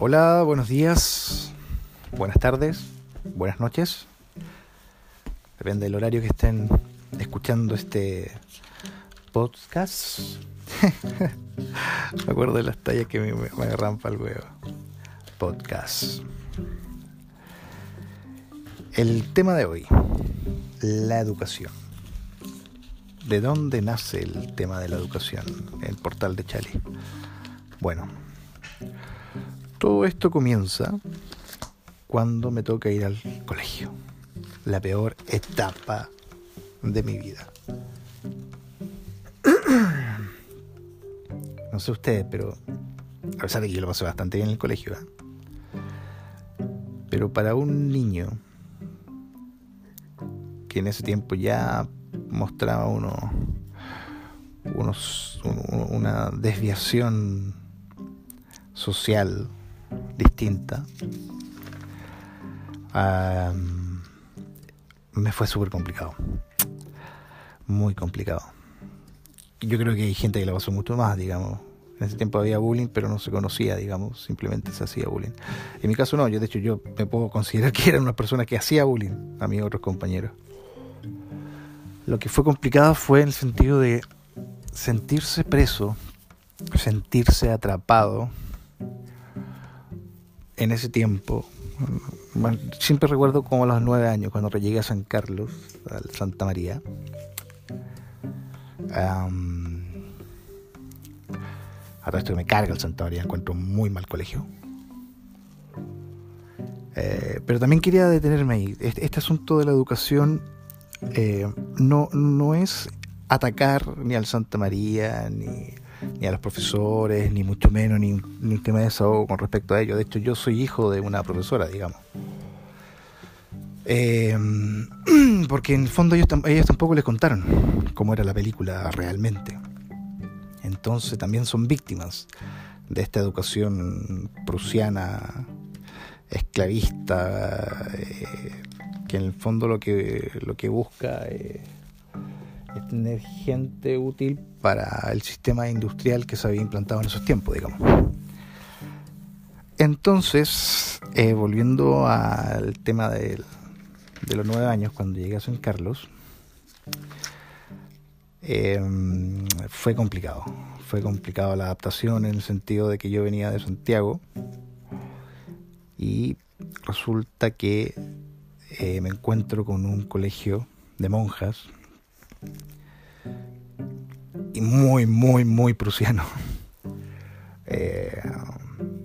Hola, buenos días, buenas tardes, buenas noches. Depende del horario que estén escuchando este podcast. me acuerdo de las tallas que me, me agarran para el huevo. Podcast. El tema de hoy, la educación. ¿De dónde nace el tema de la educación? El portal de Chali. Bueno, todo esto comienza cuando me toca ir al colegio. La peor etapa de mi vida. No sé ustedes, pero a pesar de que yo lo pasé bastante bien en el colegio, ¿eh? pero para un niño que en ese tiempo ya mostraba uno, unos, una desviación social distinta, me fue súper complicado. Muy complicado. Yo creo que hay gente que la pasó mucho más, digamos. En ese tiempo había bullying, pero no se conocía, digamos, simplemente se hacía bullying. En mi caso no, yo de hecho yo me puedo considerar que era una persona que hacía bullying a mis otros compañeros. Lo que fue complicado fue en el sentido de sentirse preso, sentirse atrapado en ese tiempo, siempre recuerdo como a los nueve años, cuando llegué a San Carlos, a Santa María. Um, a esto me carga el Santa María, encuentro muy mal colegio. Eh, pero también quería detenerme ahí. Este, este asunto de la educación eh, no, no es atacar ni al Santa María, ni ni a los profesores, ni mucho menos, ni, ni que me desahogo con respecto a ello. De hecho, yo soy hijo de una profesora, digamos. Eh, porque en el fondo ellos, ellos tampoco les contaron cómo era la película realmente. Entonces también son víctimas de esta educación prusiana, esclavista, eh, que en el fondo lo que, lo que busca es tener gente útil para el sistema industrial que se había implantado en esos tiempos, digamos. Entonces, eh, volviendo al tema de, los nueve años, cuando llegué a San Carlos, em, fue complicado. Fue complicado la adaptación en el sentido de que yo venía de Santiago y resulta que eh, me encuentro con un colegio de monjas muy, muy, muy prusiano. Eh,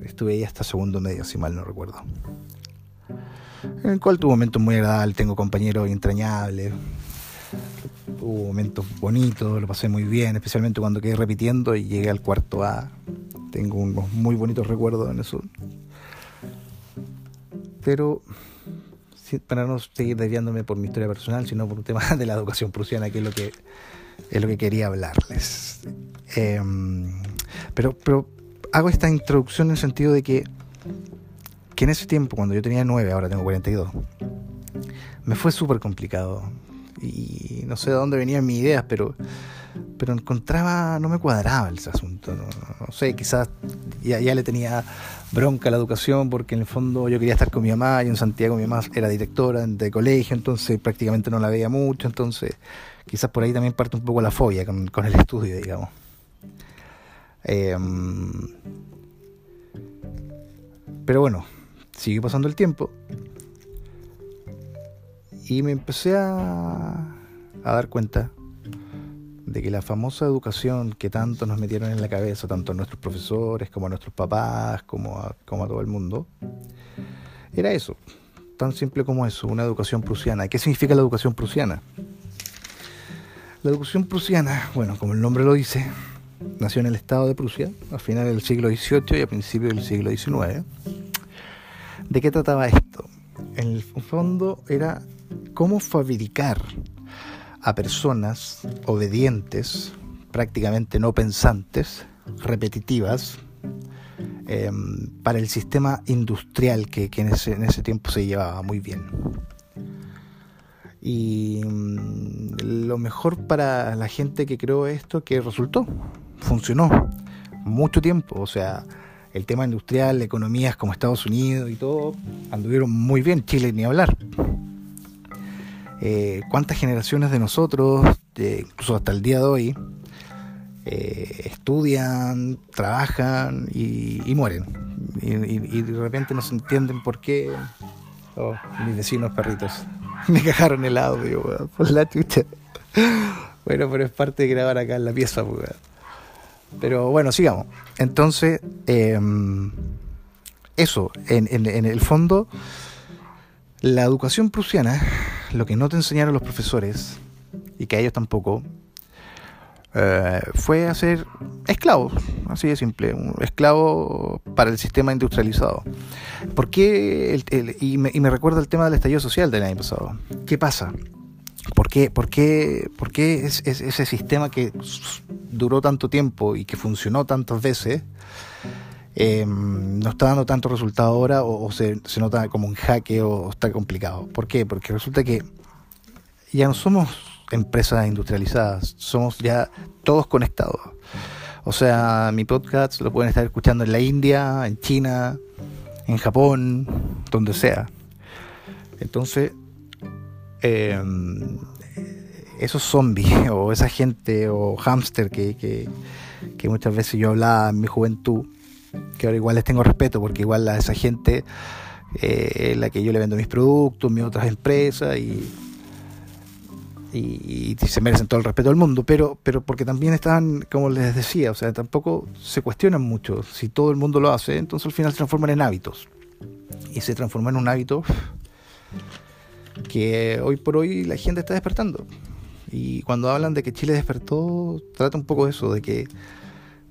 estuve ahí hasta segundo medio, si mal no recuerdo. En el cual tuvo momentos muy agradables, tengo compañeros entrañables, hubo momentos bonitos, lo pasé muy bien, especialmente cuando quedé repitiendo y llegué al cuarto A. Tengo unos muy bonitos recuerdos en eso. Pero para no seguir desviándome por mi historia personal, sino por un tema de la educación prusiana, que es lo que, es lo que quería hablarles. Em, pero, pero hago esta introducción en el sentido de que, que en ese tiempo, cuando yo tenía 9, ahora tengo 42, me fue súper complicado. Y no sé de dónde venían mis ideas, pero pero encontraba, no me cuadraba ese asunto. No, sé, quizás ya, ya, le tenía bronca la educación porque en el fondo yo quería estar con mi mamá y en Santiago mi mamá era directora de colegio, entonces prácticamente no la veía mucho, entonces quizás por ahí también parte un poco la fobia con, el estudio, digamos. Em, pero bueno, siguió pasando el tiempo y me empecé a, a dar cuenta de que la famosa educación que tanto nos metieron en la cabeza, tanto a nuestros profesores como a nuestros papás, como a, como a todo el mundo, era eso, tan simple como eso, una educación prusiana. ¿Qué significa la educación prusiana? La educación prusiana, bueno, como el nombre lo dice, nació en el estado de Prusia a finales del siglo XVIII y a principios del siglo XIX. ¿De qué trataba esto? En el fondo era cómo fabricar a personas obedientes, prácticamente no pensantes, repetitivas, em, para el sistema industrial que, en, ese, en, ese, tiempo se llevaba muy bien. Y mm, lo mejor para la gente que creó esto, que resultó, funcionó mucho tiempo, o sea, el tema industrial, economías como Estados Unidos y todo, anduvieron muy bien, Chile ni hablar. Eh, ¿Cuántas generaciones de nosotros, incluso hasta el día de hoy, eh, estudian, trabajan y, mueren? Y, de repente no se entienden por qué oh, mis vecinos perritos me cajaron el audio, por la chucha. Bueno, pero es parte de grabar acá en la pieza, Pero bueno, sigamos. Entonces, em, eso, en, en, el fondo, la educación prusiana, lo que no te enseñaron los profesores, y que a ellos tampoco, eh, fue hacer esclavos, así de simple, un esclavo para el sistema industrializado. ¿Por qué? y, me, y, me, recuerda el tema del estallido social del año pasado. ¿Qué pasa? ¿Por qué, por qué, por qué es, ese sistema que duró tanto tiempo y que funcionó tantas veces em, no está dando tanto resultado ahora o, se, se, nota como un jaque o, está complicado? ¿Por qué? Porque resulta que ya no somos empresas industrializadas, somos ya todos conectados. O sea, mi podcast lo pueden estar escuchando en la India, en China, en Japón, donde sea. Entonces, Em, esos zombies o esa gente o hámster que, que, muchas veces yo hablaba en mi juventud, que ahora igual les tengo respeto porque igual a esa gente eh, la que yo le vendo mis productos, mis otras empresas y, y, se merecen todo el respeto del mundo, pero, pero porque también están, como les decía, o sea, tampoco se cuestionan mucho. Si todo el mundo lo hace, entonces al final se transforman en hábitos. Y se transforma en un hábito que hoy por hoy la gente está despertando. Y cuando hablan de que Chile despertó, trata un poco eso, de que,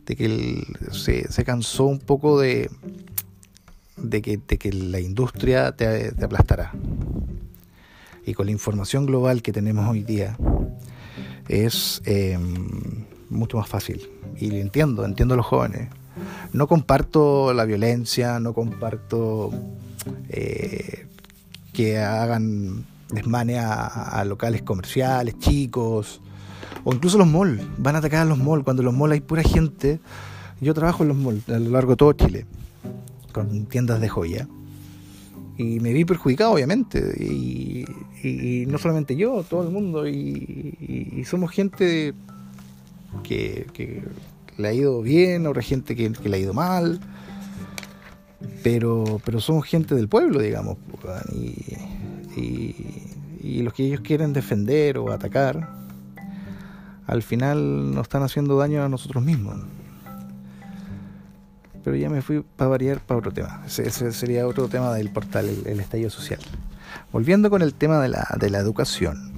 de que se, cansó un poco de, de, que, de que la industria te, aplastará. Y con la información global que tenemos hoy día, es em, mucho más fácil. Y entiendo, entiendo a los jóvenes. No comparto la violencia, no comparto eh, que hagan desmane a, locales comerciales, chicos, o incluso los malls. Van a atacar a los malls cuando en los malls hay pura gente. Yo trabajo en los malls a lo largo de todo Chile, con tiendas de joya. Y me vi perjudicado, obviamente. Y, no solamente yo, todo el mundo. Y, somos gente que, le ha ido bien, otra gente que, que le ha ido mal pero, pero somos gente del pueblo, digamos, y, y, los que ellos quieren defender o atacar, al final nos están haciendo daño a nosotros mismos. Pero ya me fui para variar para otro tema. Ese, sería otro tema del portal, el, estallido social. Volviendo con el tema de la, de la educación.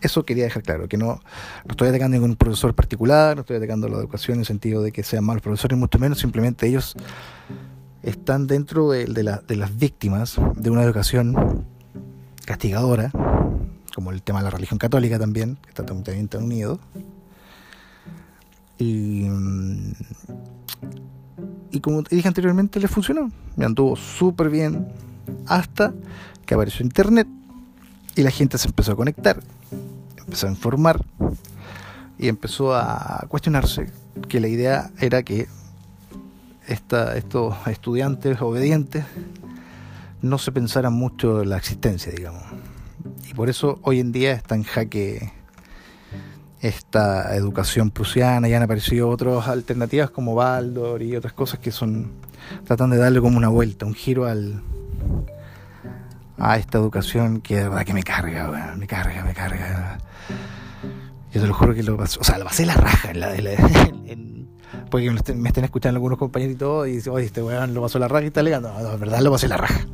Eso quería dejar claro, que no, no estoy atacando ningún profesor particular, no estoy atacando la educación en el sentido de que sean malos profesores, mucho menos, simplemente ellos están dentro de, las víctimas de una educación castigadora, como el tema de la religión católica también, que está también tan unido. Y, mm, y como te dije anteriormente, le funcionó. Me anduvo súper bien hasta que apareció Internet y la gente se empezó a conectar, empezó a informar y empezó a cuestionarse que la idea era que estos estudiantes obedientes no se pensaran mucho la existencia, digamos. Y por eso hoy en día está en jaque esta educación prusiana, ya han aparecido otras alternativas como Baldor y otras cosas que son tratan de darle como una vuelta, un giro al a esta educación que de verdad que me carga, me carga, me carga. Yo te lo juro que lo pasé, o sea, lo pasé la raja en, la, en, porque me estén, escuchando algunos compañeros y todo, y dicen, oye, este weón lo pasó la raja y está alegando. No, no, verdad lo pasé la raja.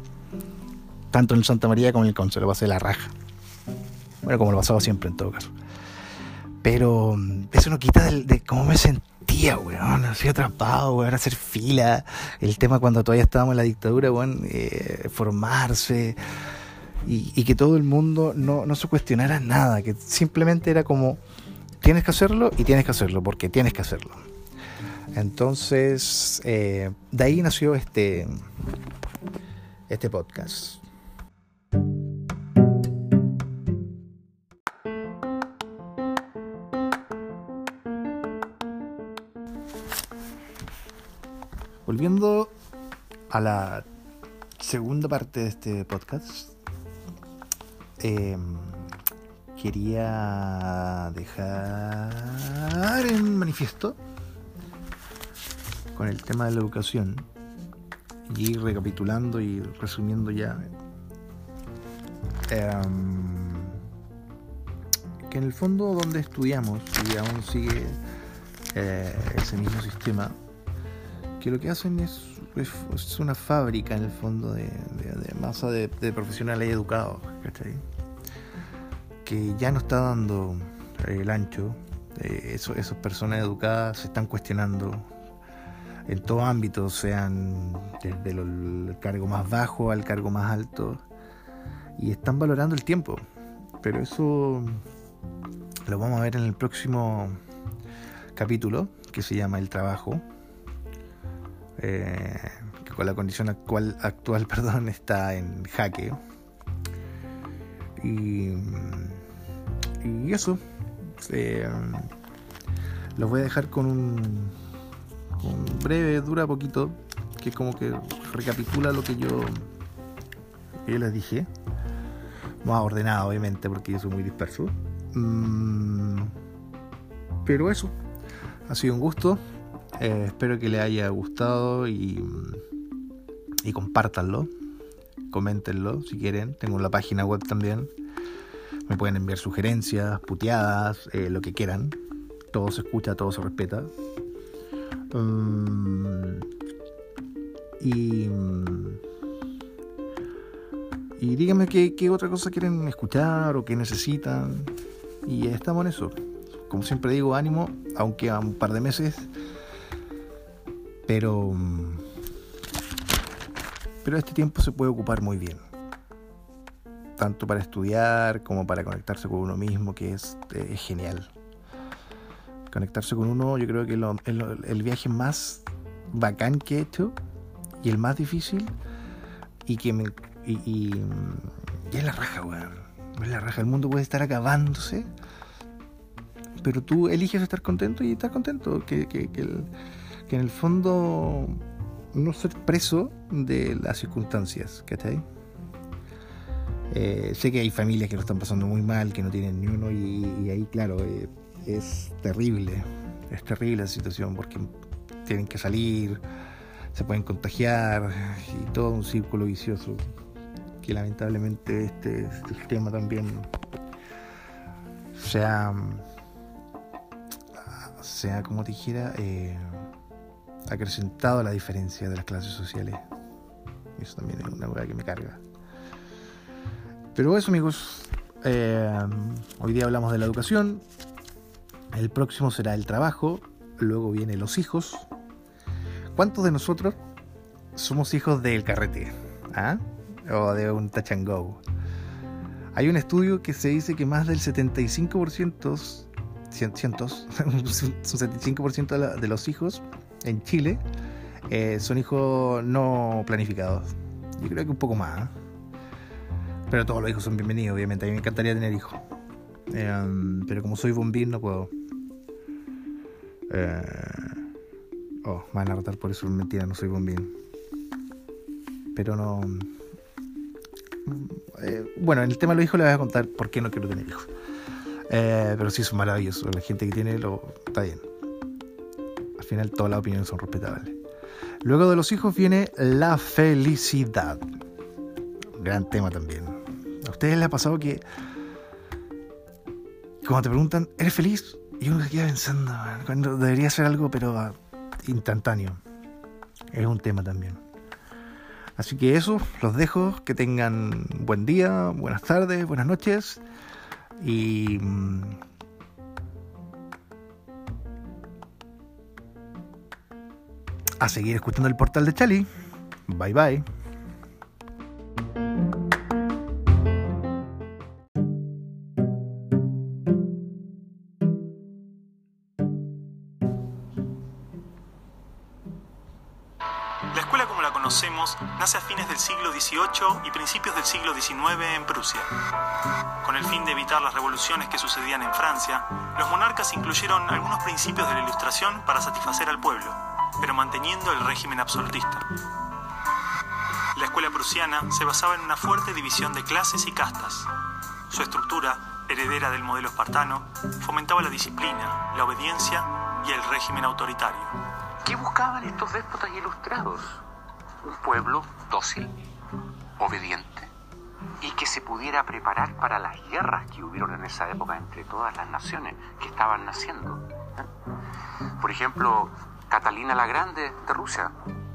Tanto en Santa María como en el Conce lo pasé la raja. Bueno, como lo pasaba siempre en todo caso. Pero mm, eso no quita de, cómo me sentía, weón. Así atrapado, weón, hacer fila. El tema cuando todavía estábamos en la dictadura, weón, eh, formarse. Y, que todo el mundo no, no se cuestionara nada, que simplemente era como, tienes que hacerlo y tienes que hacerlo, porque tienes que hacerlo. Entonces, eh, de ahí nació este, este podcast. Volviendo a la segunda parte de este podcast, em, quería dejar en manifiesto con el tema de la educación y recapitulando y resumiendo ya em, que en el fondo donde estudiamos y aún sigue eh, ese mismo sistema que lo que hacen es, es, una fábrica en el fondo de, masa de, profesionales educados que ya no está dando el ancho eh, eso, esas personas educadas se están cuestionando en todo ámbito, sean desde el cargo más bajo al cargo más alto, y están valorando el tiempo. Pero eso lo vamos a ver en el próximo capítulo, que se llama El trabajo, eh, con la condición actual, actual perdón, está en jaque. Y, y eso, eh, los voy a dejar con un breve, dura poquito, que como que recapitula lo que yo, les dije. Más ordenado, obviamente, porque yo soy muy disperso. Mm, pero eso, ha sido un gusto. Eh, espero que les haya gustado y, y compártanlo. Coméntenlo si quieren. Tengo la página web también. Me pueden enviar sugerencias, puteadas, eh, lo que quieran. Todo se escucha, todo se respeta. Mm, y, y díganme qué, otra cosa quieren escuchar o qué necesitan. Y estamos en eso. Como siempre digo, ánimo, aunque a un par de meses. Pero. Pero este tiempo se puede ocupar muy bien. Tanto para estudiar como para conectarse con uno mismo, que es, es genial conectarse con uno, yo creo que es el viaje más bacán que he hecho y el más difícil y que me. Y, es la raja, weón. Es la raja. El mundo puede estar acabándose, pero tú eliges estar contento y estar contento. Que, en el fondo no ser preso de las circunstancias, ¿cachai? Eh, sé que hay familias que lo están pasando muy mal, que no tienen ni uno, y, ahí, claro, eh, es terrible, es terrible la situación porque tienen que salir, se pueden contagiar y todo un círculo vicioso que lamentablemente este, sistema también sea, sea como te dijera, eh, acrecentado la diferencia de las clases sociales. Eso también es una cosa que me carga. Pero eso amigos, eh, hoy día hablamos de la educación, el próximo será el trabajo, luego vienen los hijos. ¿Cuántos de nosotros somos hijos del carrete? ¿Ah? O de un touch and go. Hay un estudio que se dice que más del 75%, cientos, un 75% de los hijos en Chile eh, son hijos no planificados. Yo creo que un poco más. ¿ah? Pero todos los hijos son bienvenidos, obviamente. A mí me encantaría tener hijos. Eh, pero como soy bombín no puedo. Eh, oh, me van a retar por eso, mentira, no soy bombín. Pero no. Eh, bueno, en el tema de los hijos les voy a contar por qué no quiero tener hijos. Eh, pero sí son maravillosos. La gente que tiene lo está bien. Al final todas las opiniones son respetables. Luego de los hijos viene la felicidad. Gran tema también. ¿A ustedes les ha pasado que cuando te preguntan, ¿eres feliz? Y uno se queda pensando, cuando debería ser algo, pero ah, instantáneo. Es un tema también. Así que eso, los dejo. Que tengan buen día, buenas tardes, buenas noches. Y. a seguir escuchando el portal de Chali. Bye bye. nace a fines del siglo XVIII y principios del siglo XIX en Prusia. Con el fin de evitar las revoluciones que sucedían en Francia, los monarcas incluyeron algunos principios de la Ilustración para satisfacer al pueblo. Pero manteniendo el régimen absolutista. La escuela prusiana se basaba en una fuerte división de clases y castas. Su estructura, heredera del modelo espartano, fomentaba la disciplina, la obediencia y el régimen autoritario. ¿Qué buscaban estos déspotas ilustrados? Un pueblo dócil, obediente, y que se pudiera preparar para las guerras que hubieron en esa época entre todas las naciones que estaban naciendo. Por ejemplo, Catalina la Grande de Rusia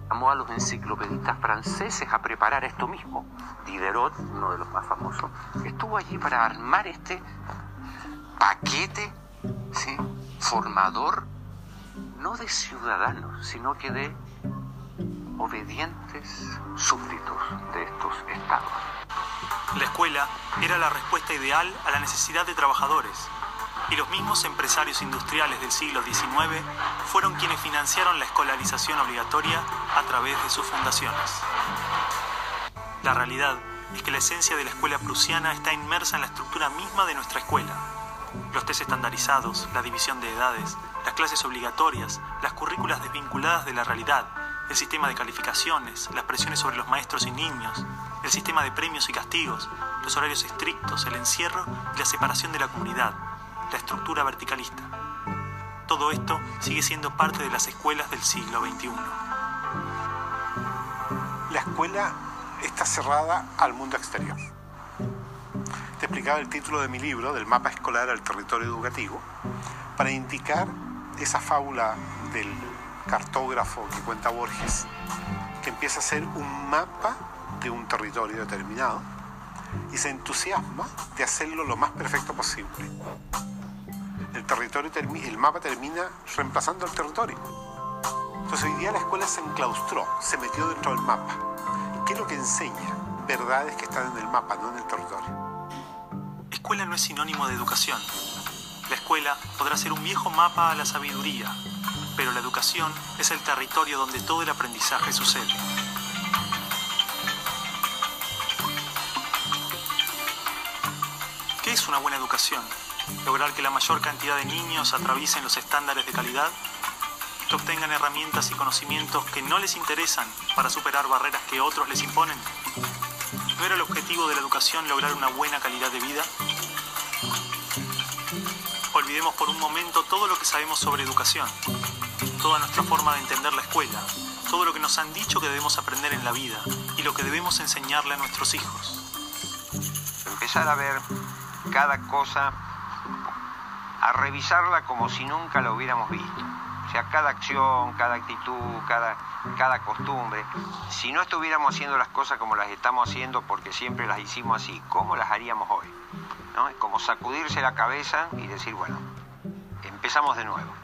llamó a los enciclopedistas franceses a preparar esto mismo. Diderot, uno de los más famosos, estuvo allí para armar este paquete ¿sí? formador, no de ciudadanos, sino que de obedientes súbditos de estos estados. La escuela era la respuesta ideal a la necesidad de trabajadores, y los mismos empresarios industriales del siglo XIX fueron quienes financiaron la escolarización obligatoria a través de sus fundaciones. La realidad es que la esencia de la escuela prusiana está inmersa en la estructura misma de nuestra escuela. Los test estandarizados, la división de edades, las clases obligatorias, las currículas desvinculadas de la realidad, el sistema de calificaciones, las presiones sobre los maestros y niños, el sistema de premios y castigos, los horarios estrictos, el encierro y la separación de la comunidad, la estructura verticalista. Todo esto sigue siendo parte de las escuelas del siglo XXI. La escuela está cerrada al mundo exterior. Te explicaba el título de mi libro, del mapa escolar al territorio educativo, para indicar esa fábula del cartógrafo que cuenta Borges, que empieza a ser un mapa de un territorio determinado y se entusiasma de hacerlo lo más perfecto posible el territorio el mapa termina reemplazando el territorio. Entonces hoy día la escuela se enclaustró, se metió dentro del mapa. ¿Qué es lo que enseña? Verdades que están en el mapa, no en el territorio. Escuela no es sinónimo de educación. La escuela podrá ser un viejo mapa a la sabiduría, pero la educación es el territorio donde todo el aprendizaje sucede. ¿Qué es una buena educación? Lograr que la mayor cantidad de niños atraviesen los estándares de calidad, que obtengan herramientas y conocimientos que no les interesan para superar barreras que otros les imponen. ¿No era el objetivo de la educación lograr una buena calidad de vida? Olvidemos por un momento todo lo que sabemos sobre educación, toda nuestra forma de entender la escuela, todo lo que nos han dicho que debemos aprender en la vida y lo que debemos enseñarle a nuestros hijos. Empezar a ver cada cosa a revisarla como si nunca la hubiéramos visto. O sea, cada acción, cada actitud, cada, cada costumbre, si no estuviéramos haciendo las cosas como las estamos haciendo porque siempre las hicimos así, ¿cómo las haríamos hoy? ¿No? Es como sacudirse la cabeza y decir, bueno, empezamos de nuevo.